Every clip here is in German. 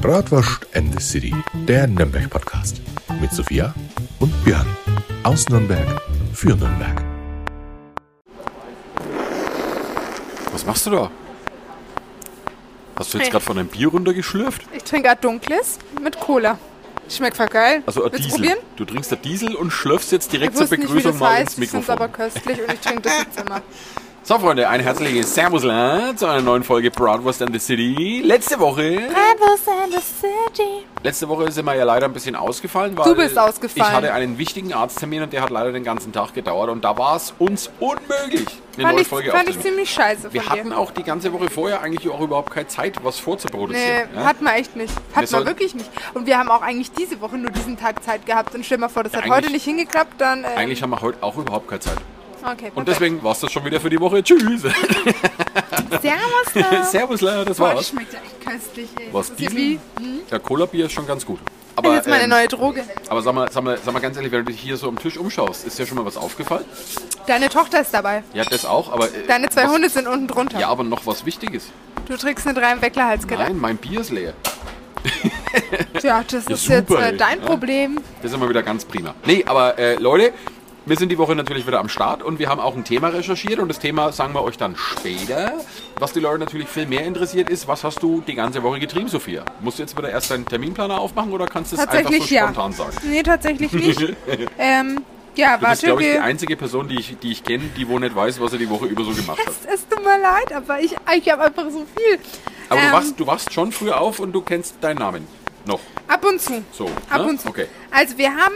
Bratwurst and the City, der Nürnberg-Podcast. Mit Sophia und Björn. Aus Nürnberg für Nürnberg. Was machst du da? Hast du jetzt Hey. gerade von einem Bier runtergeschlürft? Ich trinke ein dunkles mit Cola. Schmeckt voll geil. Also ein Willst du Diesel. probieren? Du trinkst ein Diesel und schlürfst jetzt direkt zur nicht, Begrüßung das mal heißt. ins Ich finde es aber Mikrofon. köstlich und ich trinke das jetzt immer. So, Freunde, ein herzliches Servus zu einer neuen Folge Bratwurst and the City. Letzte Woche, letzte Woche sind wir ja leider ein bisschen ausgefallen, weil Du bist ausgefallen. ich hatte einen wichtigen Arzttermin und der hat leider den ganzen Tag gedauert und da war es uns unmöglich, eine Fand neue ich, Folge fand ich ziemlich scheiße Wir dir. hatten auch die ganze Woche vorher eigentlich auch überhaupt keine Zeit, was Nee, vorzuproduzieren. ja? hat man echt nicht. Hat Wir man wirklich nicht. Und wir haben auch eigentlich diese Woche nur diesen Tag Zeit gehabt. Und stell mal vor, das Ja, hat heute nicht hingeklappt, dann... Ähm, Eigentlich haben wir heute auch überhaupt keine Zeit. Okay, Und deswegen war es das schon wieder für die Woche. Tschüss. Servus. Servus, Leute, das Boah, das war's. schmeckt ja echt köstlich, ey. Was, das ist ja Diesel? wie... Ja, Cola-Bier ist schon ganz gut. Das Aber, ist jetzt meine ähm, neue Droge. aber sag, mal, sag, mal, sag mal ganz ehrlich, wenn du dich hier so am Tisch umschaust, ist dir schon mal was aufgefallen? Deine Tochter ist dabei. Ja, das auch, aber... äh, Deine zwei was, Hunde sind unten drunter. Ja, aber noch was Wichtiges. Du trägst eine drei im Wecklerhalskette. Nein, mein Bier ist leer. Tja, das Ja, ist super, jetzt äh, ey. dein Ja. Problem. Das ist immer wieder ganz prima. Nee, aber äh, Leute, wir sind die Woche natürlich wieder am Start und wir haben auch ein Thema recherchiert und das Thema sagen wir euch dann später. Was die Leute natürlich viel mehr interessiert ist, was hast du die ganze Woche getrieben, Sophia? Musst du jetzt wieder erst deinen Terminplaner aufmachen oder kannst du es einfach so ja. spontan sagen? Nee, tatsächlich nicht. ähm, ja, Du bist, warte, glaube ich, die einzige Person, die ich, die ich kenne, die wo nicht weiß, was er die Woche über so gemacht hat. Es, es tut mir leid, aber ich, ich habe einfach so viel. Aber Ähm, du, wachst, du wachst schon früh auf und du kennst deinen Namen. Noch. Ab und zu. So. Ab ne? und zu. Okay. Also wir haben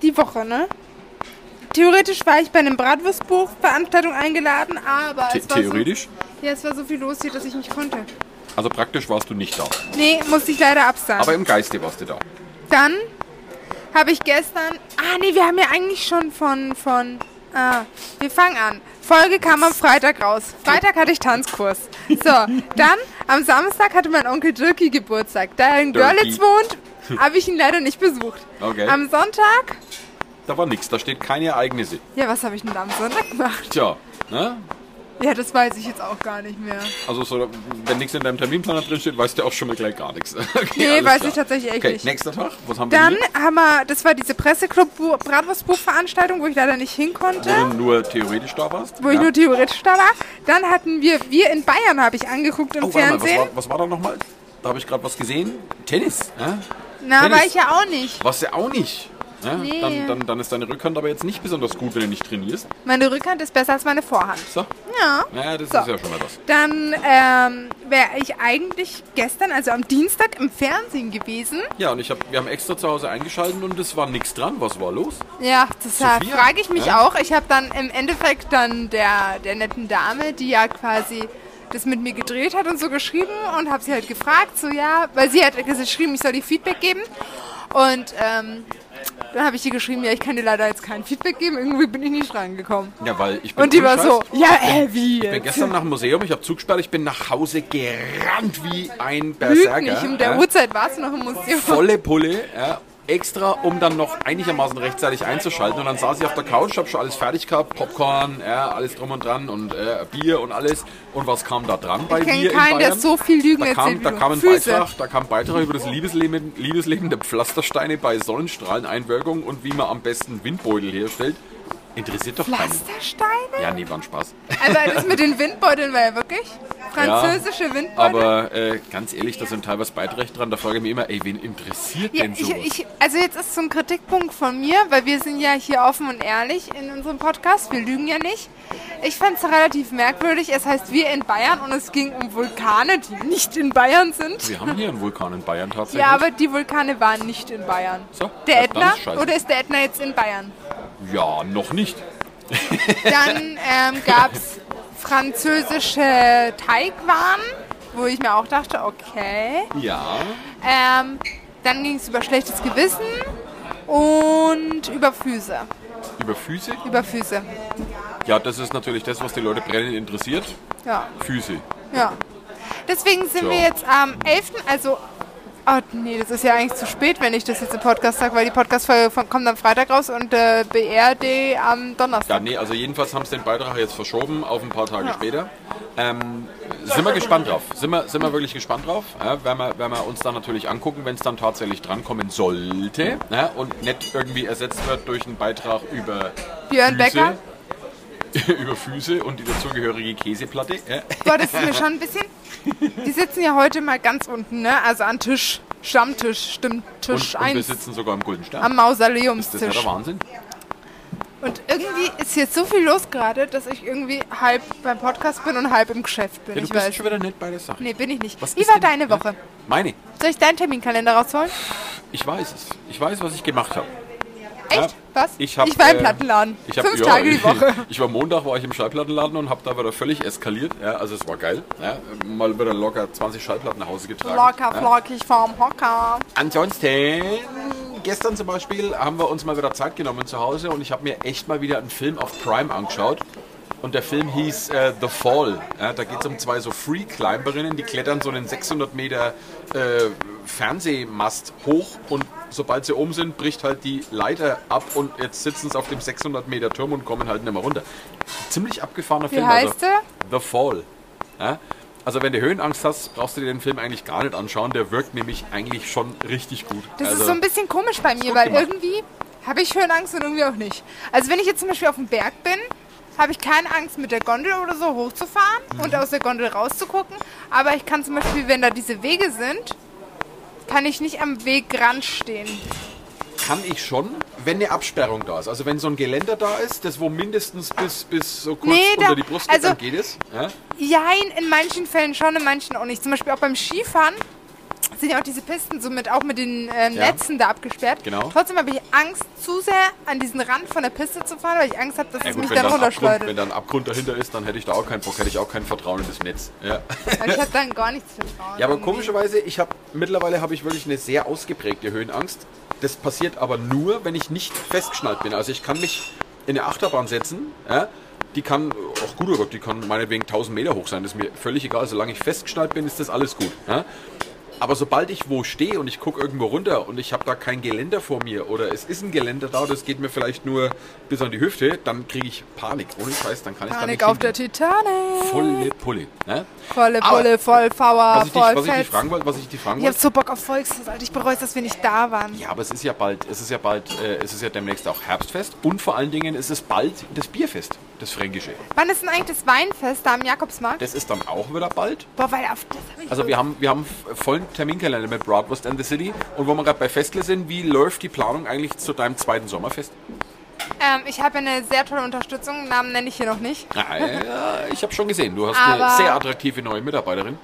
die Woche, ne? Theoretisch war ich bei einem Bratwurstbuch-Veranstaltung eingeladen, aber The es war theoretisch? So, ja, es war so viel los hier, dass ich nicht konnte. Also praktisch warst du nicht da. Nee, musste ich leider absagen. Aber im Geiste warst du da. Dann habe ich gestern. Ah, nee, wir haben ja eigentlich schon von. von ah, wir fangen an. Folge kam am Freitag raus. Freitag hatte ich Tanzkurs. So, dann am Samstag hatte mein Onkel Dirki Geburtstag. Da er in. Görlitz wohnt, habe ich ihn leider nicht besucht. Okay. Am Sonntag. Da war nichts, da steht keine Ereignisse. Ja, was habe ich denn am Sonntag gemacht? Tja, ne? Ja, das weiß ich jetzt auch gar nicht mehr. Also so, wenn nichts in deinem Terminplaner drin steht, weißt du auch schon mal gleich gar nichts. Okay, Nee, weiß klar. ich tatsächlich echt okay, nicht. nächster Tag, was haben Dann wir hier? haben wir, das war diese Presseclub-Bratwurstbuch-Veranstaltung, wo ich leider nicht hin konnte. Wo du nur theoretisch da warst? wo ich nur theoretisch da war. Dann hatten wir, wir in Bayern habe ich angeguckt im oh, warte mal, was Fernsehen. war, was war da nochmal? Da habe ich gerade was gesehen. Tennis, ja? Na, Tennis. war ich ja auch nicht. Was ja auch nicht. Ja? Nee. Dann, dann, dann ist deine Rückhand aber jetzt nicht besonders gut, wenn du nicht trainierst. Meine Rückhand ist besser als meine Vorhand. So, Ja. ja, das So. ist ja schon mal was. Dann ähm, wäre ich eigentlich gestern, also am Dienstag, im Fernsehen gewesen. Ja, und ich hab, wir haben extra zu Hause eingeschaltet und es war nichts dran. Was war los? Ja, das Sophia? frage ich mich Ja? auch. Ich habe dann im Endeffekt dann der, der netten Dame, die ja quasi das mit mir gedreht hat und so geschrieben und habe sie halt gefragt, so ja, weil sie hat geschrieben, ich soll ihr Feedback geben. Und ähm, dann habe ich ihr geschrieben, ja, ich kann dir leider jetzt kein Feedback geben, irgendwie bin ich nicht rangekommen. Ja, weil ich bin Und die war so, ja, äh, wie Ich bin jetzt? gestern nach dem Museum, ich habe zugesperrt, ich bin nach Hause gerannt wie ein Lüg Berserker. nicht, um der. Uhrzeit war es noch im Museum. Volle Pulle, ja. Extra, um dann noch einigermaßen rechtzeitig einzuschalten. Und dann saß ich auf der Couch, habe schon alles fertig gehabt, Popcorn, ja, alles drum und dran und äh, Bier und alles. Und was kam da dran bei Ich mir kenne in keinen, der Bayern? so viel Lügen da erzählt kam, da kam ein Füße. Beitrag, da kam ein Beitrag über das Liebesleben, Liebesleben der Pflastersteine bei Sonnenstrahleneinwirkung und wie man am besten Windbeutel herstellt. Interessiert doch keinen. Pflastersteine? Ja, nee, war ein Spaß. Aber das mit den Windbeuteln war ja wirklich französische Windbeutel. Aber äh, ganz ehrlich, da sind teilweise Beiträge dran. Da frage ich mich immer, ey, wen interessiert Ja, denn ich, sowas? ich, also jetzt ist so ein Kritikpunkt von mir, weil wir sind ja hier offen und ehrlich in unserem Podcast. Wir lügen ja nicht. Ich fand es relativ merkwürdig. Es heißt wir in Bayern und es ging um Vulkane, die nicht in Bayern sind. Wir haben hier einen Vulkan in Bayern tatsächlich. Ja, aber die Vulkane waren nicht in Bayern. So, Der Ätna? Oder ist der Ätna jetzt in Bayern? Ja, noch nicht. Dann ähm, gab es französische Teigwaren, wo ich mir auch dachte, okay. Ja. Ähm, dann ging es über schlechtes Gewissen und über Füße. Über Füße? Über Füße. Ja, das ist natürlich das, was die Leute brennend interessiert. Ja, Füße. ja. Deswegen sind So. wir jetzt am 11., also Oh, nee, das ist ja eigentlich zu spät, wenn ich das jetzt im Podcast sage, weil die Podcast-Folge kommt am Freitag raus und äh, BRD am Donnerstag. Ja, nee, also jedenfalls haben sie den Beitrag jetzt verschoben auf ein paar Tage Ja. später. Ähm, sind wir gespannt drauf. Sind wir, sind wir wirklich gespannt drauf. Ja, werden, wir, werden wir uns dann natürlich angucken, wenn es dann tatsächlich drankommen sollte. Ja, und nicht irgendwie ersetzt wird durch einen Beitrag über Björn Becker. über Füße und die dazugehörige Käseplatte. Ja. Boah, das ist mir schon ein bisschen. Die sitzen ja heute mal ganz unten, ne? Also an Tisch, Stammtisch, stimmt, Tisch Und, und wir 1 sitzen sogar im Golden Stern. am Das ist ja Mausoleumstisch. der Wahnsinn. Und irgendwie ist hier so viel los gerade, dass ich irgendwie halb beim Podcast bin und halb im Geschäft bin. Ja, du ich bist weiß. schon wieder nicht bei der Sache. Nee, bin ich nicht. Was Wie war deine ja? Woche? Meine. Soll ich deinen Terminkalender rausholen? Ich weiß es. Ich weiß, was ich gemacht habe. Echt? Ja. Was? Ich, hab, war im äh, Plattenladen. Ich hab, Fünf ja, Tage die Woche. Ich war Montag, war ich im Schallplattenladen und habe da wieder völlig eskaliert. Ja, also es war geil. Ja, mal wieder locker 20 Schallplatten nach Hause getragen. Locker, flockig vom Hocker. Ansonsten, gestern zum Beispiel haben wir uns mal wieder Zeit genommen zu Hause und ich habe mir echt mal wieder einen Film auf Prime angeschaut. Und der Film hieß äh, The Fall. Ja, da geht es um zwei so Free-Climberinnen, die klettern so einen 600 Meter äh, Fernsehmast hoch und sobald sie oben sind, bricht halt die Leiter ab und jetzt sitzen sie auf dem 600 Meter Turm und kommen halt nicht mehr runter. Ziemlich abgefahrener Wie Film. heißt der? The Fall. Ja? Also wenn du Höhenangst hast, brauchst du dir den Film eigentlich gar nicht anschauen. Der wirkt nämlich eigentlich schon richtig gut. Das also, ist so ein bisschen komisch bei mir, weil gemacht. irgendwie habe ich Höhenangst und irgendwie auch nicht. Also wenn ich jetzt zum Beispiel auf dem Berg bin, habe ich keine Angst mit der Gondel oder so hochzufahren Mhm. und aus der Gondel rauszugucken. Aber ich kann zum Beispiel, wenn da diese Wege sind, kann ich nicht am Wegrand stehen. kann ich schon, wenn eine Absperrung da ist. Also wenn so ein Geländer da ist, das wo mindestens bis, bis so kurz Nee, da- unter die Brust geht, also- dann geht es. Ja? Jein, in manchen Fällen schon, in manchen auch nicht. Zum Beispiel auch beim Skifahren sind ja auch diese Pisten so mit, auch mit den Ja. Netzen da abgesperrt. Genau. Trotzdem habe ich Angst, zu sehr an diesen Rand von der Piste zu fahren, weil ich Angst habe, dass Ja, es gut, mich dann runterschleudert. wenn da ein Abgrund dahinter ist, dann hätte ich da auch keinen Bock, hätte ich auch kein Vertrauen in das Netz. Ja, ich habe dann gar nichts vertrauen. ja aber irgendwie. komischerweise, ich habe mittlerweile habe ich wirklich eine sehr ausgeprägte Höhenangst. Das passiert aber nur, wenn ich nicht festgeschnallt bin. Also ich kann mich in eine Achterbahn setzen, ja, die kann auch gut, oder die kann meinetwegen 1000 Meter hoch sein, das ist mir völlig egal. Solange ich festgeschnallt bin, ist das alles gut. Ja. Aber sobald ich wo stehe und ich gucke irgendwo runter und ich habe da kein Geländer vor mir oder es ist ein Geländer da, das geht mir vielleicht nur bis an die Hüfte, dann kriege ich Panik. Ohne Scheiß, dann kann ich da Panik nicht auf der. Titanic. Volle Pulle. Ne? Volle Pulle, voll Power, ich, voll was ich dich fragen wollte, was ich dich fragen Ich habe wollte. so Bock auf Volksfest, Alter. Ich bereue es, dass wir nicht da waren. Ja, aber es ist ja bald, es ist ja bald, äh, es ist ja demnächst auch Herbstfest und vor allen Dingen ist es bald das Bierfest, das Fränkische. Wann ist denn eigentlich das Weinfest da am Jakobsmarkt? Das ist dann auch wieder bald. Boah, weil auf das habe ich Also so- wir haben, wir haben vollen Terminkalender mit Bratwurst and the City und wo wir gerade bei Festle sind, wie läuft die Planung eigentlich zu deinem zweiten Sommerfest? ähm, ich habe eine sehr tolle Unterstützung. Namen nenne ich hier noch nicht. Ah, ja, ich habe schon gesehen, du hast Aber- eine sehr attraktive neue Mitarbeiterin.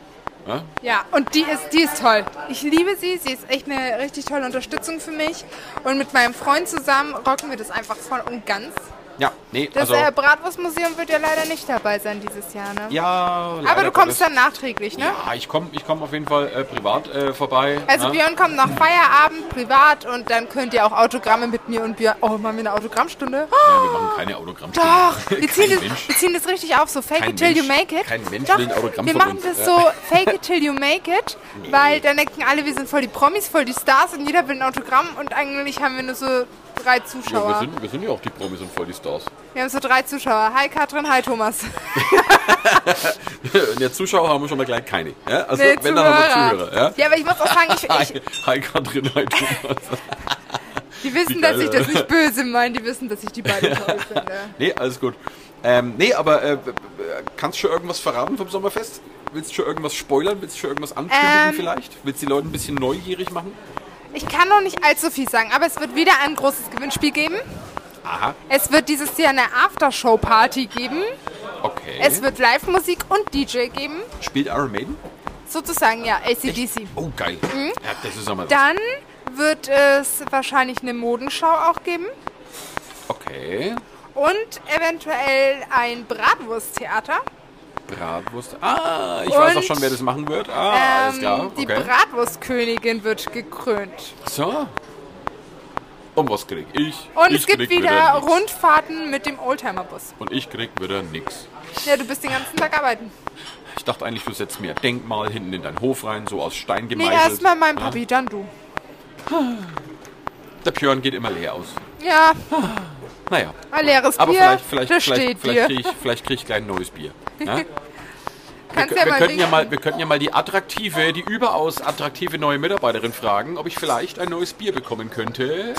Ja? Ja, und die ist, die ist toll. Ich liebe sie. Sie ist echt eine richtig tolle Unterstützung für mich. Und mit meinem Freund zusammen rocken wir das einfach voll und ganz. Ja, nee, Das also äh, Bratwurstmuseum wird ja leider nicht dabei sein dieses Jahr, ne? ja. Aber leider du kommst dann nachträglich, ne? Ja, ich komme ich komm auf jeden Fall äh, privat äh, vorbei. Also ne? Björn kommt nach Feierabend privat und dann könnt ihr auch Autogramme mit mir und Björn. Oh, machen wir eine Autogrammstunde? Ja, wir machen keine Autogrammstunde. Doch, wir ziehen, das, wir ziehen das richtig auf, so fake Kein it till you Mensch- make it. kein Mensch Doch, will ein Autogramm wir machen uns. das so fake it till you make it, weil dann denken alle, wir sind voll die Promis, voll die Stars und jeder will ein Autogramm und eigentlich haben wir nur so drei Ja, Zuschauer. wir, sind, wir sind ja auch die Promis und voll die Stars. wir haben so drei Zuschauer. Hi Katrin, hi Thomas. Der Zuschauer haben wir schon mal gleich keine. Ja? Also Nee, wenn dann haben wir Zuhörer. Ja? Ja, aber ich muss auch sagen, ich, Hi, ich, hi Katrin, hi Thomas. die wissen, dass ich das nicht böse meine, die wissen, dass ich die beiden toll finde. Nee, alles gut. Ähm, nee, aber äh, kannst du schon irgendwas verraten vom Sommerfest? Willst du schon irgendwas spoilern? Willst du schon irgendwas ankündigen Ähm. vielleicht? Willst du die Leute ein bisschen neugierig machen? Ich kann noch nicht allzu viel sagen, aber es wird wieder ein großes Gewinnspiel geben. Aha, Es wird dieses Jahr eine Aftershow-Party geben. okay. Es wird Live-Musik und DJ geben. Spielt Iron Maiden? Sozusagen, ja, ACDC. Oh, geil. Mhm. Ja, das ist einmal Dann wird es wahrscheinlich eine Modenschau auch geben. Okay. Und eventuell ein Bratwursttheater. Bratwurst. Ah, ich weiß auch Und, schon, wer das machen wird. Ah, alles Ähm, klar. Die Okay. Bratwurstkönigin wird gekrönt. So. Und was krieg ich? Und ich es gibt wieder nix. Rundfahrten mit dem Oldtimer-Bus. Und ich krieg wieder nix. Ja, du bist den ganzen Tag arbeiten. Ich dachte eigentlich, du setzt mir ein Denkmal hinten in deinen Hof rein, so aus Stein Nee, gemeißelt. erstmal mein Papi, dann du. Der Björn geht immer leer aus. Ja, Naja. ein leeres Aber Bier, vielleicht, vielleicht, das vielleicht, steht vielleicht dir. kriege ich, vielleicht krieg ich gleich ein neues Bier. Ja? Wir, wir, ja wir, mal könnten ja mal, wir könnten ja mal die attraktive, die überaus attraktive neue Mitarbeiterin fragen, ob ich vielleicht ein neues Bier bekommen könnte.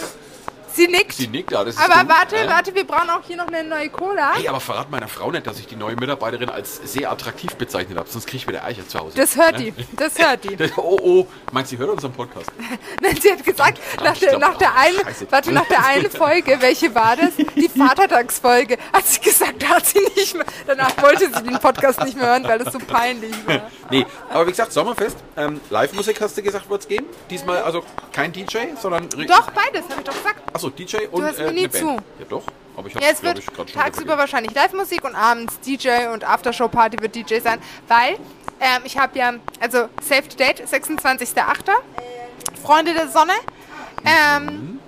Sie nickt. Sie nickt, ja, das ist aber dumm, warte, äh? warte, wir brauchen auch hier noch eine neue Cola. Hey, aber verrat meiner Frau nicht, dass ich die neue Mitarbeiterin als sehr attraktiv bezeichnet habe, sonst kriege ich wieder Eicher zu Hause. Das hört die. Das hört die. Das- oh, oh, meinst du, sie hört unseren Podcast? Nein, sie hat gesagt, nach der, nach der einen, warte, nach der einen Folge, welche war das? Die Vatertagsfolge. Hat sie gesagt, da hat sie nicht mehr, danach wollte sie den Podcast nicht mehr hören, weil es so peinlich war. Nee, aber wie gesagt, Sommerfest, ähm, Live-Musik hast du gesagt, wird es geben. Diesmal also kein DJ, sondern... Doch, beides, habe ich doch gesagt. Achso, DJ und hast mir äh, nie zu. Band. Ja doch, aber ich habe Ja, es wird ich tagsüber wahrscheinlich Live-Musik und abends DJ und Aftershow-Party wird DJ sein, weil ähm, ich habe ja, also Save the Date, 26.08. Freunde der Sonne. Ähm,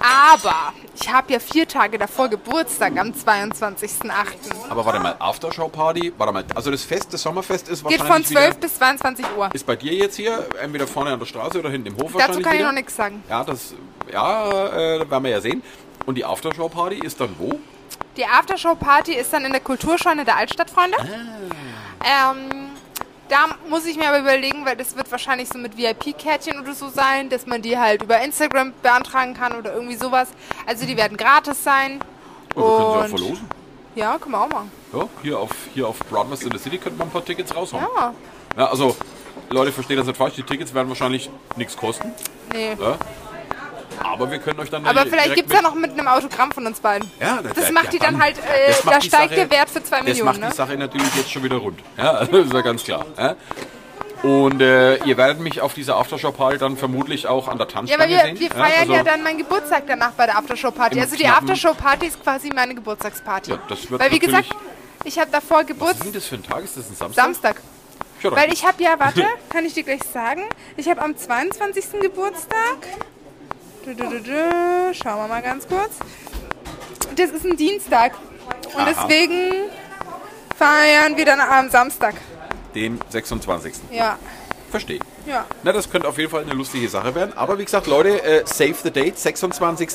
aber ich habe ja vier Tage davor Geburtstag am 22.08. Aber warte mal, Aftershow-Party, warte mal, also das Fest, das Sommerfest ist Geht wahrscheinlich von 12 wieder, bis 22 Uhr. ist bei dir jetzt hier, entweder vorne an der Straße oder hinten im Hof Dazu kann ich wieder. noch nichts sagen. Ja, das, ja, äh, werden wir ja sehen. Und die Aftershow-Party ist dann wo? Die Aftershow-Party ist dann in der Kulturscheune der Altstadtfreunde. Ähm, da muss ich mir aber überlegen, weil das wird wahrscheinlich so mit VIP-Kärtchen oder so sein, dass man die halt über Instagram beantragen kann oder irgendwie sowas. Also die werden gratis sein. Oh, wir können sie auch verlosen. Ja, können wir auch machen. Ja, hier auf, hier auf Broadwest in the City könnte man ein paar Tickets raushauen. Ja, Ja, also, Leute, versteht das nicht falsch, die Tickets werden wahrscheinlich nichts kosten. nee. Ja? Aber wir können euch dann Aber vielleicht gibt es ja noch mit einem Autogramm von uns beiden. Ja, Das macht die dann halt, äh, das da steigt Sache- der Wert für zwei Das Millionen, macht ne? die Sache natürlich jetzt schon wieder rund. Ja, das ist ja ganz klar. Ja? Und äh, ihr werdet mich auf dieser Aftershow-Party dann vermutlich auch an der Ja, Tanzstange aber wir, sehen. wir feiern also, ja dann meinen Geburtstag danach bei der Aftershow-Party. Also die Aftershow-Party ist quasi meine Geburtstagsparty. Ja, das wird Weil wie gesagt, ich habe davor Was ist Geburtstag. denn das für ein Tag? Ist das ein Samstag? Samstag. Ja, Weil ich habe ja, warte, kann ich dir gleich sagen, ich habe am 22. Geburtstag. Schauen wir mal ganz kurz. Das ist ein Dienstag. Und Aha. deswegen feiern wir dann am Samstag. dem 26. Ja, Verstehe. ja. Na, das könnte auf jeden Fall eine lustige Sache werden. Aber wie gesagt, Leute, äh, save the date, 26.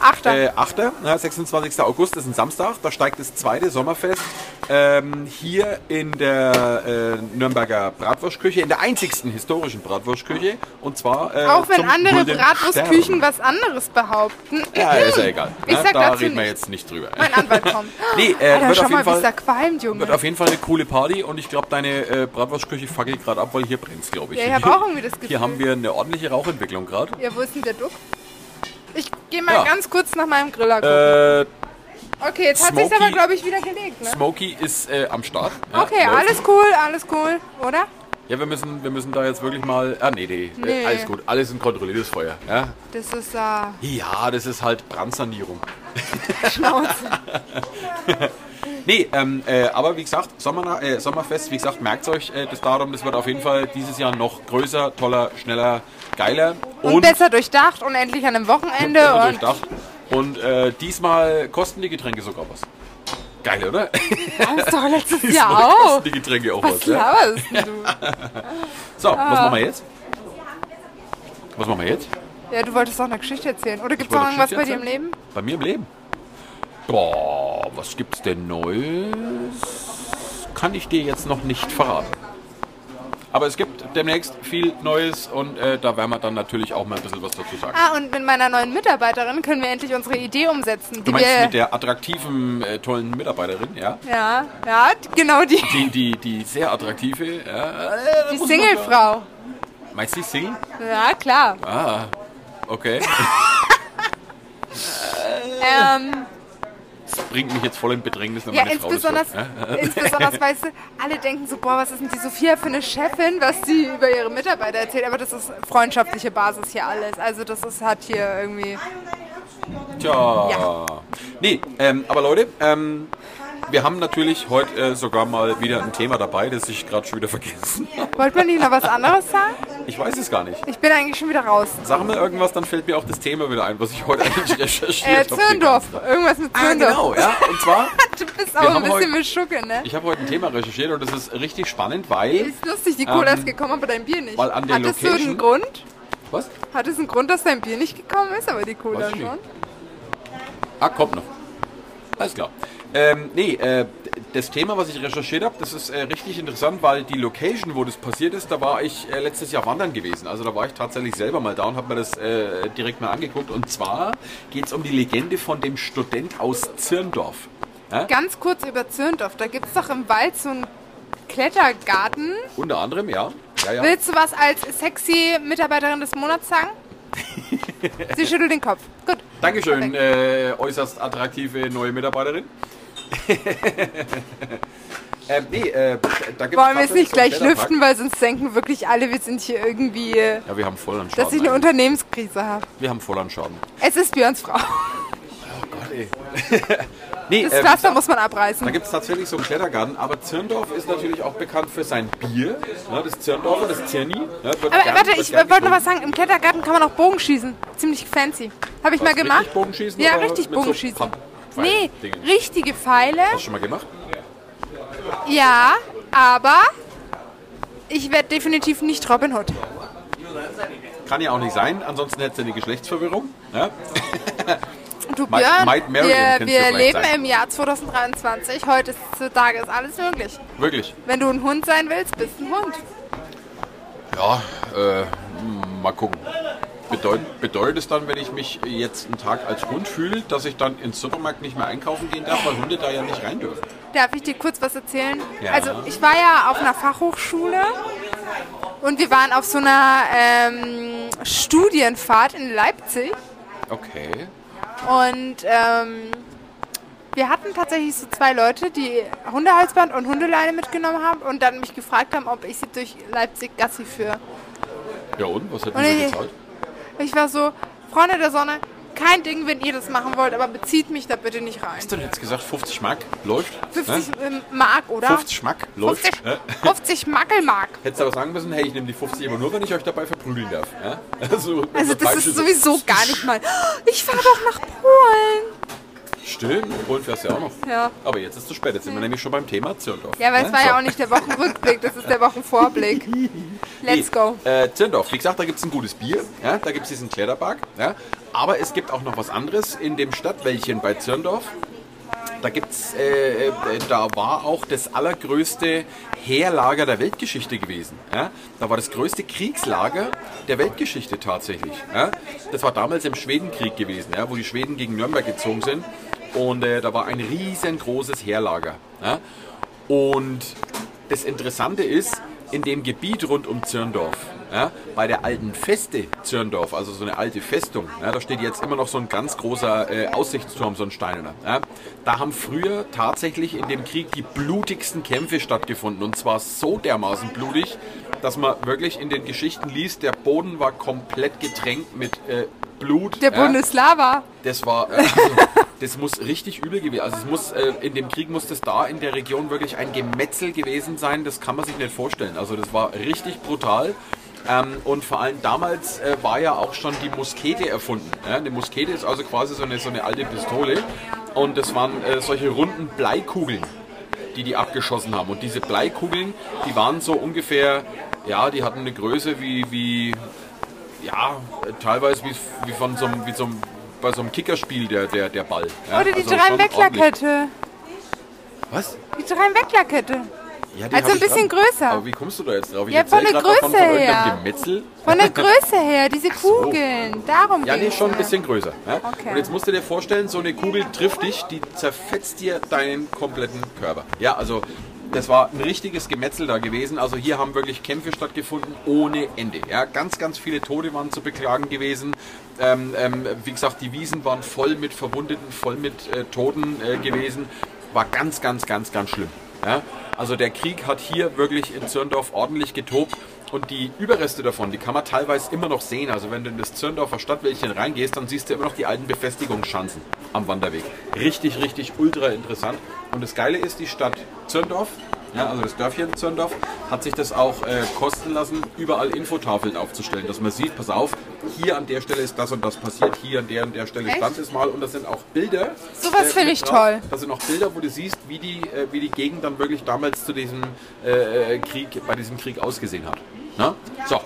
Achter. Äh, 8. Ja, 26. August ist ein Samstag. Da steigt das zweite Sommerfest ähm, hier in der äh, Nürnberger Bratwurstküche, in der einzigsten historischen Bratwurstküche. Und zwar äh, Auch wenn andere Bratwurstküchen was anderes behaupten. Ja, ist ja egal. Ich ne? sag da reden wir jetzt nicht drüber. Mein Anwalt kommt. Nee, äh, Alter, wird schau auf mal, jeden wie es Fall da qualmt, Junge. wird auf jeden Fall eine coole Party und ich glaube, deine äh, Bratwurstküche fackelt gerade ab, weil hier brennt glaube ich. Ja, ich hab auch irgendwie das Gefühl. Hier haben wir eine ordentliche Rauchentwicklung gerade. Ja, wo ist denn der Duck? Ich gehe mal Ja. ganz kurz nach meinem Griller gucken. Äh, okay, jetzt hat sich aber, glaube ich, wieder gelegt, ne? Smokey ist äh, am Start. Ja, Okay, läuft. alles cool, alles cool, oder? Ja, wir müssen, wir müssen da jetzt wirklich mal. Ah, nee, nee, Nee. Äh, alles gut. Alles ein kontrolliertes Feuer. Ja, Das ist, äh, ja das ist halt Brandsanierung. Schnauze. Nee, ähm, äh, aber wie gesagt, Sommer, äh, Sommerfest, wie gesagt, merkt euch äh, das Datum. Das wird auf jeden Fall dieses Jahr noch größer, toller, schneller, geiler Und, besser durchdacht und endlich an einem Wochenende. besser Und durchdacht. Und äh, diesmal kosten die Getränke sogar was. Geil, oder? das ist doch letztes Diesmal Jahr auch. kosten die Getränke auch was. Was ja? du? So, was Ah. machen wir jetzt? Was machen wir jetzt? Ja, du wolltest doch eine Geschichte erzählen. Oder gibt es noch irgendwas bei dir im. Leben? Bei mir im Leben? Boah, was gibt's denn Neues? Kann ich dir jetzt noch nicht verraten. Aber es gibt demnächst viel Neues und äh, da werden wir dann natürlich auch mal ein bisschen was dazu sagen. Ah, und mit meiner neuen Mitarbeiterin können wir endlich unsere Idee umsetzen. Du Die meinst mit der attraktiven, äh, tollen Mitarbeiterin, ja? ja, ja, genau die, Die, die, die sehr attraktive, ja? die Singlefrau. Meinst du die Single? Ja, klar. Ah, okay. Ähm, Das bringt mich jetzt voll in Bedrängnis, ja, hört. Ja? insbesonders, weißt du, alle denken so, boah, was ist denn die Sophia für eine Chefin, was die über ihre Mitarbeiter erzählt. Aber das ist freundschaftliche Basis hier alles. Also das ist, hat hier irgendwie... Tja. Ja. Nee, ähm, aber Leute, ähm, wir haben natürlich heute äh, sogar mal wieder ein Thema dabei, das ich gerade schon wieder vergessen habe. Wollte man nicht noch was anderes sagen? Ich weiß es gar nicht. Ich bin eigentlich schon wieder raus. Sag mir irgendwas, dann fällt mir auch das Thema wieder ein, was ich heute eigentlich recherchiert Äh, habe. Zürndorf. Irgendwas mit Ah, Zürndorf. genau, ja. Und zwar, Du bist auch ein bisschen mit Schucke, ne? ich habe heute ein Thema recherchiert und das ist richtig spannend, weil... Ist lustig, die Cola Ähm, ist gekommen, aber dein Bier nicht. weil an der Hat es so Location- einen Grund? Was? Hat es einen Grund, dass dein Bier nicht gekommen ist, aber die Cola schon? Ah, kommt noch. Alles klar. Ähm, nee, äh, das Thema, was ich recherchiert habe, das ist äh, richtig interessant, weil die Location, wo das passiert ist, da war ich äh, letztes Jahr wandern gewesen. Also da war ich tatsächlich selber mal da und habe mir das äh, direkt mal angeguckt. Und zwar geht es um die Legende von dem Student aus Zirndorf. Ja? Ganz kurz über Zürndorf. Da gibt es doch im Wald so einen Klettergarten. Unter anderem, ja. ja, ja. Willst du was als sexy Mitarbeiterin des Monats sagen? Sie schüttelt den Kopf. Gut. Dankeschön, äh, äußerst attraktive neue Mitarbeiterin. Ähm, nee, äh, da gibt's Wollen wir es nicht gleich lüften, weil sonst denken wirklich alle, wir sind hier irgendwie, Ja, wir haben voll an dass Schaden. ich eine eigentlich. Unternehmenskrise habe. wir haben voll an Schaden. Es ist Björns Frau. Nee, Das äh, Pflaster muss man abreißen. Da gibt es tatsächlich so einen Klettergarten, aber Zirndorf ist natürlich auch bekannt für sein Bier. Ne, das Zirndorfer, das Zirni. Ne, Aber gern- warte, ich wollte noch was sagen. Im Klettergarten kann man auch Bogen schießen. Ziemlich fancy. Habe ich mal gemacht. Richtig Bogenschießen Ja, richtig mit so Bogenschießen. Pfeil- nee, Pfeildingen? richtige Pfeile. Hast du schon mal gemacht? Ja, aber ich werde definitiv nicht Robin Hood. Kann ja auch nicht sein, ansonsten hättest du eine Geschlechtsverwirrung. Ja? Du Maid- Björn, Marian wir, du wir leben sein. im Jahr 2023. Heutzutage ist alles möglich. Wirklich. Wenn du ein Hund sein willst, bist du ein Hund. Ja, äh, mal gucken. Bedeutet, bedeutet es dann, wenn ich mich jetzt einen Tag als Hund fühle, dass ich dann ins Supermarkt nicht mehr einkaufen gehen darf, weil Hunde da ja nicht rein dürfen? Darf ich dir kurz was erzählen? Ja. Also ich war ja auf einer Fachhochschule und wir waren auf so einer ähm, Studienfahrt in Leipzig Okay. und ähm, wir hatten tatsächlich so zwei Leute, die Hundehalsband und Hundeleine mitgenommen haben und dann mich gefragt haben, ob ich sie durch Leipzig Gassi führe. Ja und? Was Sie ich- gezahlt? Ich war so, Freunde der Sonne, kein Ding, wenn ihr das machen wollt, aber bezieht mich da bitte nicht rein. Hast du denn jetzt gesagt, 50 Mark läuft? 50 Ne? ähm, Mark, oder? 50 Mark läuft. 50, Ja? 50 Mackelmark. Hättest du aber sagen müssen, hey, ich nehme die 50 aber nur, wenn ich euch dabei verprügeln darf. Ja? Also, Also das ist sowieso gar nicht mal. Ich fahre doch nach Polen. Stimmt, Polen fährst ja auch noch. Ja. Aber jetzt ist es zu spät, jetzt sind wir nämlich schon beim Thema Zirndorf. Ja, weil es Ne? war So. ja auch nicht der Wochenrückblick, das ist der Wochenvorblick. Let's go. Äh, Zirndorf, wie gesagt, da gibt es ein gutes Bier, ja? da gibt es diesen Kletterpark. Ja? Aber es gibt auch noch was anderes in dem Stadtwäldchen bei Zirndorf. Da gibt's, äh, äh, da war auch das allergrößte Heerlager der Weltgeschichte gewesen. Ja? Da war das größte Kriegslager der Weltgeschichte tatsächlich. Ja? Das war damals im Schwedenkrieg gewesen, ja? wo die Schweden gegen Nürnberg gezogen sind. Und äh, da war ein riesengroßes Heerlager. Ja? Und das Interessante ist, in dem Gebiet rund um Zirndorf, ja, bei der alten Feste Zirndorf, also so eine alte Festung, ja, da steht jetzt immer noch so ein ganz großer äh, Aussichtsturm, so ein steinerner. Ja, da haben früher tatsächlich in dem Krieg die blutigsten Kämpfe stattgefunden. Und zwar so dermaßen blutig, dass man wirklich in den Geschichten liest, der Boden war komplett getränkt mit äh, Blut. Der. Bundeslava. Das war, äh, also, das muss richtig übel gewesen. Also es muss äh, in dem Krieg muss das da in der Region wirklich ein Gemetzel gewesen sein. Das kann man sich nicht vorstellen. Also das war richtig brutal. Ähm, und vor allem damals äh, war ja auch schon die Muskete erfunden. Ja? Eine Muskete ist also quasi so eine, so eine alte Pistole. Und das waren äh, solche runden Bleikugeln, die die abgeschossen haben. Und diese Bleikugeln, die waren so ungefähr, ja, die hatten eine Größe wie, wie ja, teilweise wie, wie von so einem, wie so einem, bei so einem Kickerspiel der, der, der Ball. Ja, Oder die also Drei-Weckler-Kette. Was? Die Drei-Weckler-Kette. Ja, Also ein bisschen dran. größer. Aber wie kommst du da jetzt drauf? Ich Ja, von der davon, Größe von her. Gemetzel. Von der Größe her, diese Kugeln. Darum Ja, nee, schon ein bisschen größer. Ja? Okay. Und jetzt musst du dir vorstellen, so eine Kugel trifft dich, die zerfetzt dir deinen kompletten Körper. Ja, also das war ein richtiges Gemetzel da gewesen. Also hier haben wirklich Kämpfe stattgefunden ohne Ende. Ja, ganz, ganz viele Tote waren zu beklagen gewesen. Ähm, ähm, wie gesagt, die Wiesen waren voll mit Verwundeten, voll mit äh, Toten äh, gewesen. War ganz, ganz, ganz, ganz schlimm. Ja? Also der Krieg hat hier wirklich in Zürndorf ordentlich getobt. Und die Überreste davon, die kann man teilweise immer noch sehen. Also wenn du in das Zürndorfer Stadtwäldchen reingehst, dann siehst du immer noch die alten Befestigungsschanzen am Wanderweg. Richtig, richtig ultra interessant. Und das Geile ist, die Stadt Zürndorf, ja, also das Dörfchen Zürndorf, hat sich das auch äh, kosten lassen, überall Infotafeln aufzustellen, dass man sieht, pass auf, hier an der Stelle ist das und das passiert, hier an der und der Stelle Echt? stand es mal. Und das sind auch Bilder. Sowas finde mit ich toll. Das sind auch Bilder, wo du siehst, wie die, äh, wie die Gegend dann wirklich damals zu diesem äh, äh, Krieg, bei diesem Krieg ausgesehen hat. Na? So.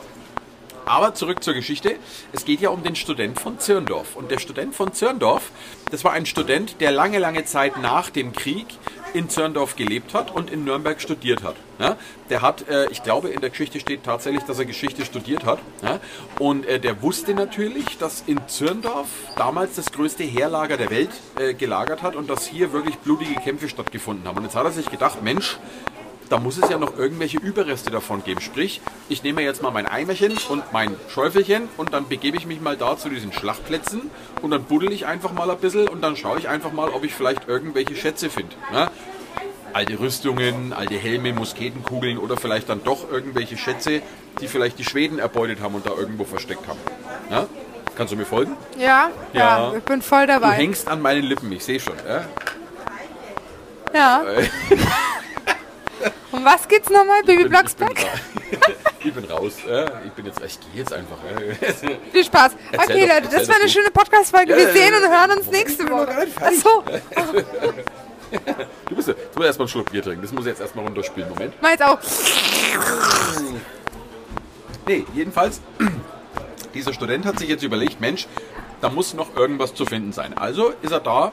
Aber zurück zur Geschichte. Es geht ja um den Student von Zirndorf. Und der Student von Zirndorf, das war ein Student, der lange, lange Zeit nach dem Krieg in Zörndorf gelebt hat und in Nürnberg studiert hat. Ja? Der hat, äh, ich glaube, in der Geschichte steht tatsächlich, dass er Geschichte studiert hat. Ja? Und äh, der wusste natürlich, dass in Zürndorf damals das größte Heerlager der Welt äh, gelagert hat und dass hier wirklich blutige Kämpfe stattgefunden haben. Und jetzt hat er sich gedacht, Mensch, da muss es ja noch irgendwelche Überreste davon geben. Sprich, ich nehme jetzt mal mein Eimerchen und mein Schäufelchen und dann begebe ich mich mal da zu diesen Schlachtplätzen und dann buddel ich einfach mal ein bisschen und dann schaue ich einfach mal, ob ich vielleicht irgendwelche Schätze finde. Ne? Alte Rüstungen, alte Helme, Musketenkugeln oder vielleicht dann doch irgendwelche Schätze, die vielleicht die Schweden erbeutet haben und da irgendwo versteckt haben. Ne? Kannst du mir folgen? Ja, ja, Ja. ich bin voll Du dabei. hängst an meinen Lippen, ich sehe schon. Ja? Ja. Was geht's nochmal, Baby bin, Blocksberg? ich bin raus. Ich bin jetzt, ich gehe jetzt einfach. Viel Spaß. Erzähl Okay, Leute, das war eine schöne Podcast-Folge. Wir sehen und hören uns nächste Woche. Achso, Du bist ja, du musst erstmal einen Schluck Bier trinken. Das muss ich jetzt erstmal runterspielen. Moment. mach jetzt auch. Nee, jedenfalls, dieser Student hat sich jetzt überlegt, Mensch, da muss noch irgendwas zu finden sein. Also ist er da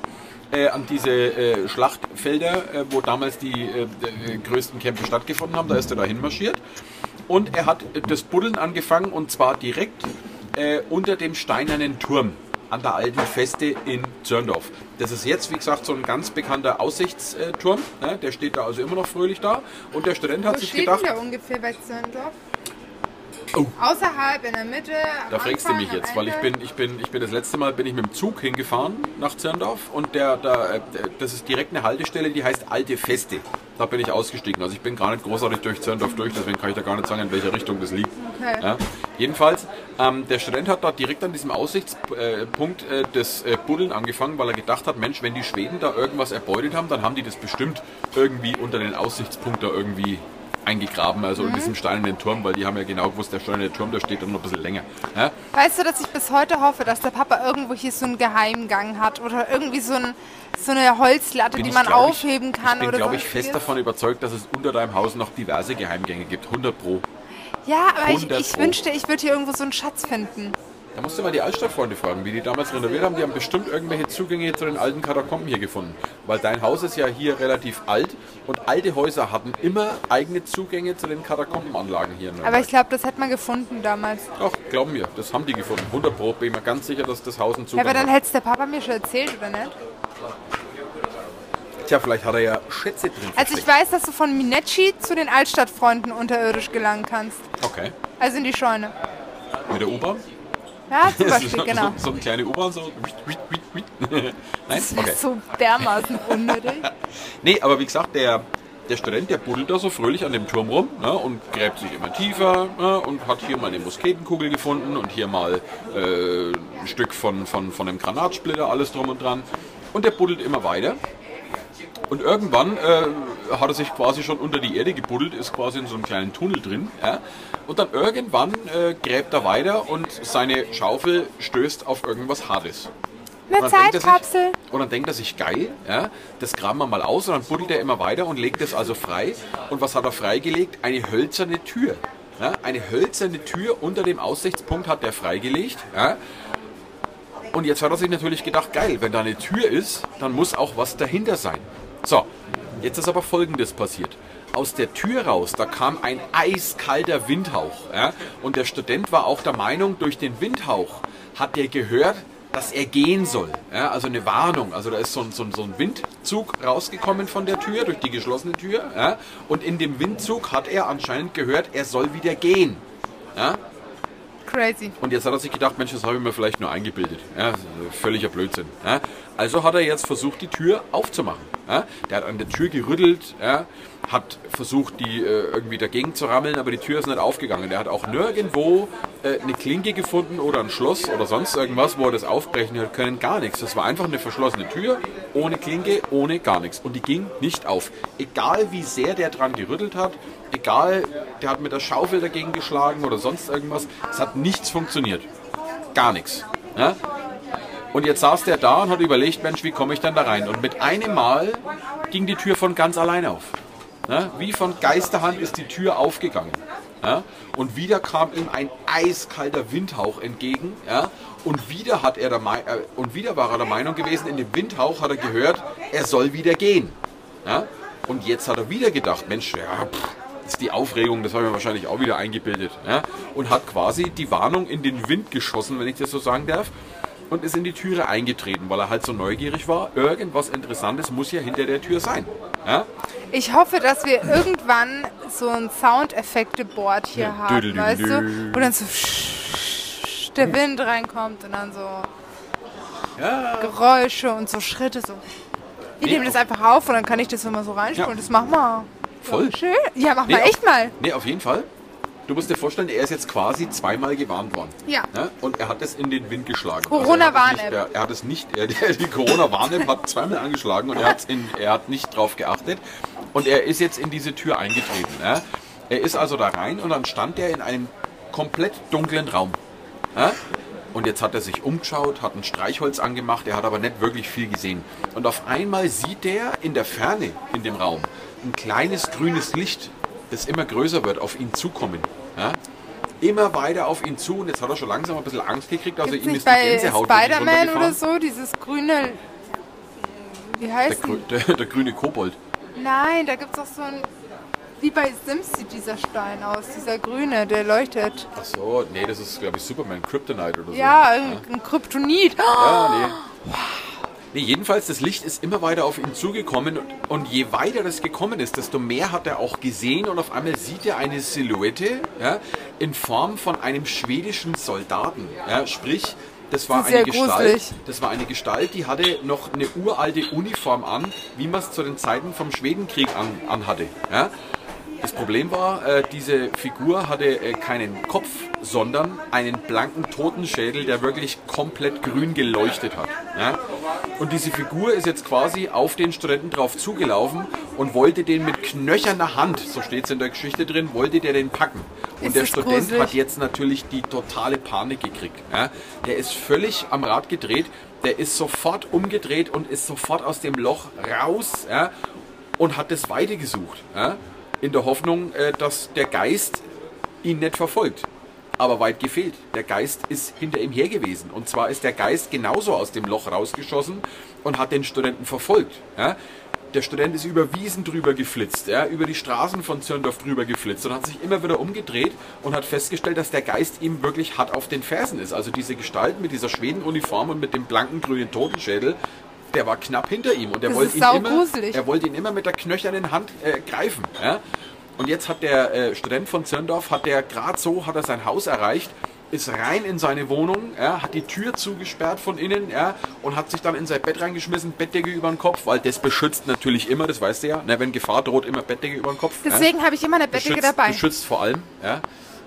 äh, an diese äh, Schlachtfelder, äh, wo damals die äh, äh, größten Kämpfe stattgefunden haben, da ist er da hinmarschiert. Und er hat das Buddeln angefangen und zwar direkt äh, unter dem steinernen Turm an der alten Feste in Zörndorf. Das ist jetzt, wie gesagt, so ein ganz bekannter Aussichtsturm. Ne? Der steht da also immer noch fröhlich da. Und der Student hat Wo sich steht gedacht, der ungefähr bei Zörndorf? Oh. Außerhalb, in der Mitte. Da fragst du mich jetzt, weil ich bin, ich bin, ich bin das letzte Mal bin ich mit dem Zug hingefahren nach Zirndorf und der, der, äh, das ist direkt eine Haltestelle, die heißt Alte Feste. Da bin ich ausgestiegen. Also ich bin gar nicht großartig durch Zirndorf durch, deswegen kann ich da gar nicht sagen, in welcher Richtung das liegt. Okay. Ja. Jedenfalls, ähm, der Student hat da direkt an diesem Aussichtspunkt äh, das äh, Buddeln angefangen, weil er gedacht hat, Mensch, wenn die Schweden da irgendwas erbeutet haben, dann haben die das bestimmt irgendwie unter den Aussichtspunkt da irgendwie eingegraben, also Mhm. in diesem steinernen Turm, weil die haben ja genau gewusst, der steinerne Turm, der steht dann noch ein bisschen länger. Ja? Weißt du, dass ich bis heute hoffe, dass der Papa irgendwo hier so einen Geheimgang hat oder irgendwie so, ein, so eine Holzlatte, Bin die ich, man glaub aufheben ich, kann Ich bin, oder glaube ich, sonstiges? fest davon überzeugt, dass es unter deinem Haus noch diverse Geheimgänge gibt. 100 pro. Ja, aber ich, 100 ich Pro. wünschte, ich würde hier irgendwo so einen Schatz finden. Da musst du mal die Altstadtfreunde fragen, wie die damals renoviert haben. Die haben bestimmt irgendwelche Zugänge zu den alten Katakomben hier gefunden. Weil dein Haus ist ja hier relativ alt und alte Häuser hatten immer eigene Zugänge zu den Katakombenanlagen hier Aber ich glaube, das hätte man gefunden damals. Doch, glaub mir, das haben die gefunden. 100 pro, bin ich mir ganz sicher, dass das Haus einen Ja, Zugang aber dann hat. hätte es der Papa mir schon erzählt, oder nicht? Tja, vielleicht hat er ja Schätze drin Also ich weiß, dass du von Minecci zu den Altstadtfreunden unterirdisch gelangen kannst. Okay, Also in die Scheune. mit der U-Bahn? Ja, zum so, Beispiel, genau. so, so eine kleine U-Bahn, so. Nein? Das Okay. so dermaßen unnötig. Nee, aber wie gesagt, der, der Student, der buddelt da so fröhlich an dem Turm rum ne, und gräbt sich immer tiefer ne, und hat hier mal eine Musketenkugel gefunden und hier mal äh, ein Stück von, von, von einem Granatsplitter, alles drum und dran. Und der buddelt immer weiter. Und irgendwann äh, hat er sich quasi schon unter die Erde gebuddelt, ist quasi in so einem kleinen Tunnel drin. Ja? Und dann irgendwann äh, gräbt er weiter und seine Schaufel stößt auf irgendwas Hartes. Eine Zeitkapsel. Und dann denkt er sich, geil, ja, das graben wir mal aus und dann buddelt er immer weiter und legt es also frei. Und was hat er freigelegt? Eine hölzerne Tür. Ja, eine hölzerne Tür unter dem Aussichtspunkt hat er freigelegt. Ja. Und jetzt hat er sich natürlich gedacht, geil, wenn da eine Tür ist, dann muss auch was dahinter sein. So, jetzt ist aber Folgendes passiert. Aus der Tür raus, da kam ein eiskalter Windhauch. Ja? Und der Student war auch der Meinung, durch den Windhauch hat er gehört, dass er gehen soll. Ja? Also eine Warnung. Also da ist so ein, so, ein, so ein Windzug rausgekommen von der Tür, durch die geschlossene Tür. Ja? Und in dem Windzug hat er anscheinend gehört, er soll wieder gehen. Ja? Crazy. Und jetzt hat er sich gedacht, Mensch, das habe ich mir vielleicht nur eingebildet. Völliger Blödsinn. Also hat er jetzt versucht, die Tür aufzumachen. Der hat an der Tür gerüttelt, hat versucht, die äh, irgendwie dagegen zu rammeln, aber die Tür ist nicht aufgegangen. Der hat auch nirgendwo äh, eine Klinke gefunden oder ein Schloss oder sonst irgendwas, wo er das aufbrechen hätte können. Gar nichts. Das war einfach eine verschlossene Tür, ohne Klinke, ohne gar nichts. Und die ging nicht auf. Egal wie sehr der dran gerüttelt hat, egal, der hat mit der Schaufel dagegen geschlagen oder sonst irgendwas, es hat nichts funktioniert. Gar nichts. Ja? Und jetzt saß der da und hat überlegt, Mensch, wie komme ich denn da rein? Und mit einem Mal ging die Tür von ganz allein auf. Ja? Wie von Geisterhand ist die Tür aufgegangen. Ja? Und wieder kam ihm ein eiskalter Windhauch entgegen. Ja? Und, wieder hat er der äh, und wieder war er der Meinung gewesen, in dem Windhauch hat er gehört, er soll wieder gehen. Und jetzt hat er wieder gedacht, Mensch, ja, pff, ist die Aufregung, das habe ich mir wahrscheinlich auch wieder eingebildet. Und hat quasi die Warnung in den Wind geschossen, wenn ich das so sagen darf. Und ist in die Türe eingetreten, weil er halt so neugierig war. Irgendwas Interessantes muss ja hinter der Tür sein. Ja? Ich hoffe, dass wir irgendwann so ein Soundeffekte-Board hier Ja, haben, düdelüdü. weißt du? Wo dann so der Wind reinkommt und dann so Ja. Geräusche und so Schritte so. Wir Nee, nehmen das einfach auf und dann kann ich das immer so reinspielen. Ja. Das machen wir. Voll. Schön. Ja, mach Nee, mal auf- echt mal. Nee, auf jeden Fall. Du musst dir vorstellen, er ist jetzt quasi zweimal gewarnt worden. Ja. Und er hat es in den Wind geschlagen. Corona-Warn-App. Also er, hat es nicht- er, die, Corona-Warn-App hat zweimal angeschlagen und er, in, er hat nicht drauf geachtet. Und er ist jetzt in diese Tür eingetreten. Ja? Er ist also da rein und dann stand er in einem komplett dunklen Raum. Ja? Und jetzt hat er sich umgeschaut, hat ein Streichholz angemacht, er hat aber nicht wirklich viel gesehen. Und auf einmal sieht er in der Ferne in dem Raum ein kleines grünes Licht, das immer größer wird, auf ihn zukommen. Ja? Immer weiter auf ihn zu und jetzt hat er schon langsam ein bisschen Angst gekriegt, also Gibt's ihm ist die bei Gänsehaut Spider-Man oder so dieses grüne. Wie Der, heißt denn? der, der grüne Kobold. Nein, da gibt es doch so ein. Wie bei Sims sieht dieser Stein aus, dieser grüne, der leuchtet. Ach so, nee, das ist glaube ich Superman, Kryptonite oder so. Ja, ein, ein Kryptonit. Ja, nee. Nee, jedenfalls, das Licht ist immer weiter auf ihn zugekommen und, und je weiter das gekommen ist, desto mehr hat er auch gesehen und auf einmal sieht er eine Silhouette ja, in Form von einem schwedischen Soldaten. Ja, sprich, das war Das eine Gestalt, das war eine Gestalt, die hatte noch eine uralte Uniform an, wie man es zu den Zeiten vom Schwedenkrieg an, anhatte. Ja. Das Problem war, äh, diese Figur hatte äh, keinen Kopf, sondern einen blanken Totenschädel, der wirklich komplett grün geleuchtet hat. Ja? Und diese Figur ist jetzt quasi auf den Studenten drauf zugelaufen und wollte den mit knöcherner Hand, so steht es in der Geschichte drin, wollte der den packen. Und Ist der Student gruselig? hat jetzt natürlich die totale Panik gekriegt. Ja? Der ist völlig am Rad gedreht, der ist sofort umgedreht und ist sofort aus dem Loch raus ja? und hat das Weite gesucht. Ja? In der Hoffnung, äh, dass der Geist ihn nicht verfolgt. Aber weit gefehlt. Der Geist ist hinter ihm her gewesen. Und zwar ist der Geist genauso aus dem Loch rausgeschossen und hat den Studenten verfolgt. Ja? Der Student ist über Wiesen drüber geflitzt, ja? über die Straßen von Zirndorf drüber geflitzt und hat sich immer wieder umgedreht und hat festgestellt, dass der Geist ihm wirklich hart auf den Fersen ist. Also diese Gestalt mit dieser Schwedenuniform und mit dem blanken grünen Totenschädel, der war knapp hinter ihm und er Das wollte ihn immer, er wollte ihn immer mit der knöchernen Hand äh, greifen. Ja? Und jetzt hat der äh, Student von Zirndorf, hat der gerade so, hat er sein Haus erreicht, ist rein in seine Wohnung, ja, hat die Tür zugesperrt von innen ja, und hat sich dann in sein Bett reingeschmissen, Bettdecke über den Kopf, weil das beschützt natürlich immer, das weißt du ja, ne, wenn Gefahr droht, immer Bettdecke über den Kopf. Deswegen ja. habe ich immer eine Bettdecke beschützt, dabei. Beschützt vor allem, ja.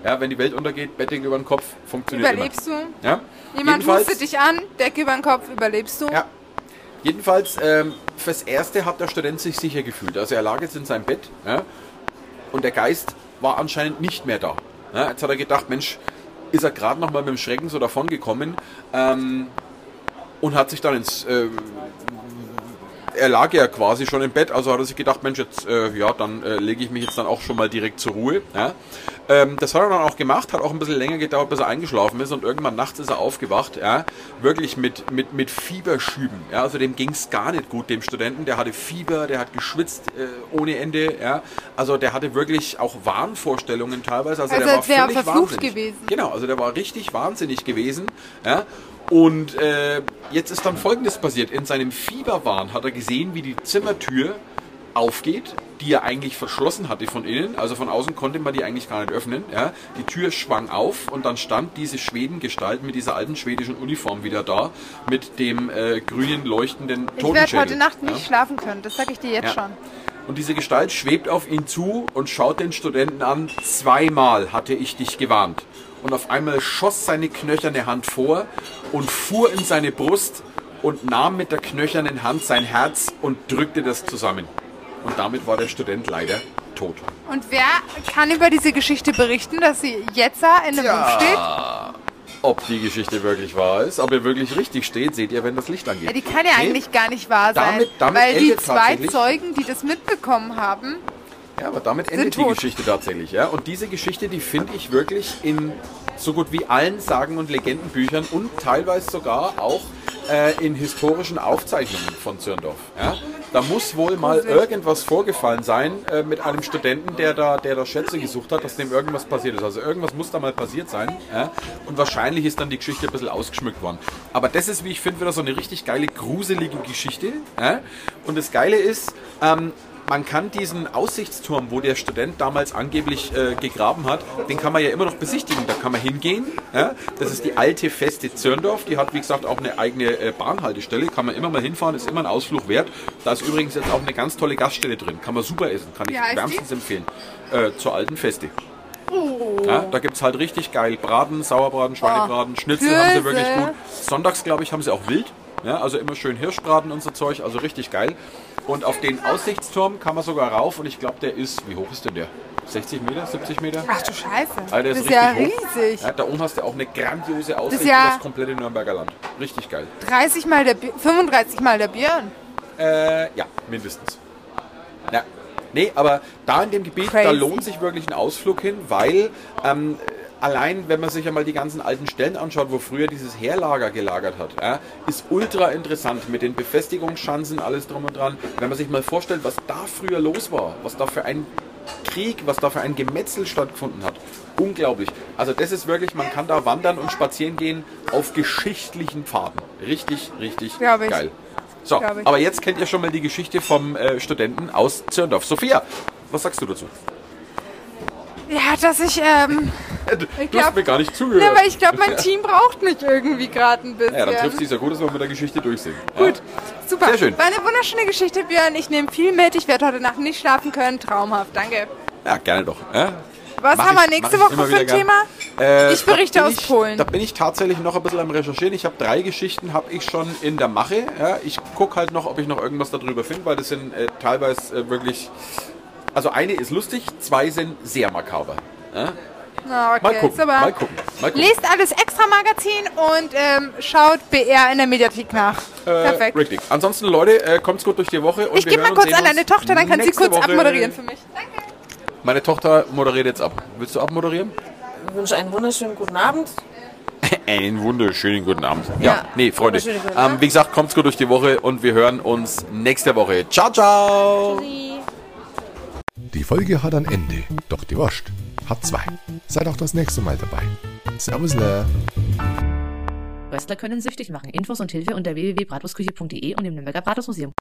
Ja, wenn die Welt untergeht, Bettdecke über den Kopf, funktioniert Überlebst immer. du? Ja? Jemand Jedenfalls- hustet dich an, Decke über den Kopf, überlebst du? ja. Jedenfalls, ähm, fürs Erste hat der Student sich sicher gefühlt. Also er lag jetzt in seinem Bett ja, und der Geist war anscheinend nicht mehr da. Ja, jetzt hat er gedacht, Mensch, ist er gerade noch mal mit dem Schrecken so davon gekommen ähm, und hat sich dann ins... Äh, er lag ja quasi schon im Bett, also hat er sich gedacht, Mensch, jetzt, äh, ja, dann äh, lege ich mich jetzt dann auch schon mal direkt zur Ruhe. Ja. Ähm, das hat er dann auch gemacht, hat auch ein bisschen länger gedauert, bis er eingeschlafen ist und irgendwann nachts ist er aufgewacht, ja, wirklich mit, mit, mit Fieberschüben. Ja, also dem ging es gar nicht gut, dem Studenten, der hatte Fieber, der hat geschwitzt äh, ohne Ende, ja. Also der hatte wirklich auch Wahnvorstellungen teilweise. Also, Also der war völlig verflucht wahnsinnig. gewesen. Genau, also der war richtig wahnsinnig gewesen. Ja? Und äh, jetzt ist dann Folgendes passiert. In seinem Fieberwahn hat er gesehen, wie die Zimmertür aufgeht, die er eigentlich verschlossen hatte von innen. Also von außen konnte man die eigentlich gar nicht öffnen. Ja? Die Tür schwang auf und dann stand diese Schwedengestalt mit dieser alten schwedischen Uniform wieder da, mit dem äh, grünen leuchtenden Ich werde Totenschädel. heute Nacht nicht ja? schlafen können, das sage ich dir jetzt Ja. schon. Und diese Gestalt schwebt auf ihn zu und schaut den Studenten an. Zweimal hatte ich dich gewarnt. Und auf einmal schoss seine knöcherne Hand vor und fuhr in seine Brust und nahm mit der knöchernen Hand sein Herz und drückte das zusammen. Und damit war der Student leider tot. Und wer kann über diese Geschichte berichten, dass sie jetzt da in dem Buch steht? Ob die Geschichte wirklich wahr ist, ob er wirklich richtig steht, seht ihr, wenn das Licht angeht. Ja, die kann ja Nee, eigentlich gar nicht wahr sein, Damit- damit weil die zwei Zeugen, die das mitbekommen haben, Ja, aber damit endet die. Geschichte tatsächlich. Ja? Und diese Geschichte, die finde ich wirklich in so gut wie allen Sagen- und Legendenbüchern und teilweise sogar auch äh, in historischen Aufzeichnungen von Zürndorf. Ja? da muss wohl mal irgendwas vorgefallen sein äh, mit einem Studenten, der da, der da Schätze gesucht hat, dass dem irgendwas passiert ist. Also irgendwas muss da mal passiert sein. Ja? Und wahrscheinlich ist dann die Geschichte ein bisschen ausgeschmückt worden. Aber das ist, wie ich finde, wieder so eine richtig geile, gruselige Geschichte. Ja? Und das Geile ist, ähm, man kann diesen Aussichtsturm, wo der Student damals angeblich äh, gegraben hat, den kann man ja immer noch besichtigen. Da kann man hingehen. Ja? Das ist die alte Feste Zirndorf. Die hat, wie gesagt, auch eine eigene äh, Bahnhaltestelle. Kann man immer mal hinfahren, ist immer ein Ausflug wert. Da ist übrigens jetzt auch eine ganz tolle Gaststelle drin. Kann man super essen. Kann ich heißt die? wärmstens empfehlen. Äh, zur alten Feste. Ja, da gibt es halt richtig geil Braten, Sauerbraten, Schweinebraten, Schnitzel haben sie wirklich gut. Sonntags, glaube ich, haben sie auch wild. Ja, also immer schön Hirschbraten und so Zeug, also richtig geil. Und auf den Aussichtsturm kann man sogar rauf und ich glaube, der ist, wie hoch ist denn der? 60 Meter, 70 Meter? Ach du Scheiße. Alter, das ist ja hoch. riesig. Ja, da oben hast du auch eine grandiose Aussicht ja- über das komplette Nürnberger Land. Richtig geil. 30 mal der Bi 35 mal der Björn. Äh, ja, mindestens. Ja. Nee, aber da in dem Gebiet, da Crazy. lohnt sich wirklich ein Ausflug hin, weil ähm, allein, wenn man sich einmal die ganzen alten Stellen anschaut, wo früher dieses Heerlager gelagert hat, ja, ist ultra interessant mit den Befestigungsschanzen, alles drum und dran. Wenn man sich mal vorstellt, was da früher los war, was da für ein Krieg, was da für ein Gemetzel stattgefunden hat. Unglaublich. Also das ist wirklich, man kann da wandern und spazieren gehen auf geschichtlichen Pfaden. Richtig, richtig Glaub ich. geil. So, Glaub ich. aber jetzt kennt ihr schon mal die Geschichte vom äh, Studenten aus Zirndorf. Sophia, was sagst du dazu? Ja, dass ich, ähm, Du, Ich du hast glaub- mir gar nicht zugehört. ja, aber ich glaube, mein Team braucht mich irgendwie gerade ein bisschen. Ja, dann trifft sich ja gut, dass wir mit der Geschichte durch sind. Gut, super. Sehr schön. War eine wunderschöne Geschichte, Björn. Ich nehme viel mit. Ich werde heute Nacht nicht schlafen können. Traumhaft, danke. Ja, ja gerne doch. Ja? Was Mach haben wir nächste ich Woche für ein. Thema? Äh, Ich berichte aus ich, Polen. Da bin ich tatsächlich noch ein bisschen am Recherchieren. Ich habe drei Geschichten, habe ich schon in der Mache. Ja, ich gucke halt noch, ob ich noch irgendwas darüber finde, weil das sind äh, teilweise äh, wirklich... Also eine ist lustig, zwei sind sehr makaber. Ja? Okay. Mal gucken, mal gucken, mal gucken. Lest alles Extra-Magazin und ähm, schaut BR in der Mediathek nach. Äh, Perfekt. Richtig. Ansonsten, Leute, äh, kommt's gut durch die Woche. Und Ich gebe mal kurz an deine Tochter, dann kann sie kurz Woche. abmoderieren für mich. Danke. Meine Tochter moderiert jetzt ab. Willst du abmoderieren? Ich wünsche einen wunderschönen guten Abend. Einen wunderschönen guten Abend. Ja, Ja, nee, Freunde. Ähm, wie gesagt, kommt's gut durch die Woche und wir hören uns nächste Woche. Ciao, ciao. Die Folge hat ein Ende, doch die Wurst hat zwei. Seid auch das nächste Mal dabei. Servus, Wrestler können süchtig machen. Infos und Hilfe unter www.bratwurstküche.de und im Nürnberger Bratwurstmuseum.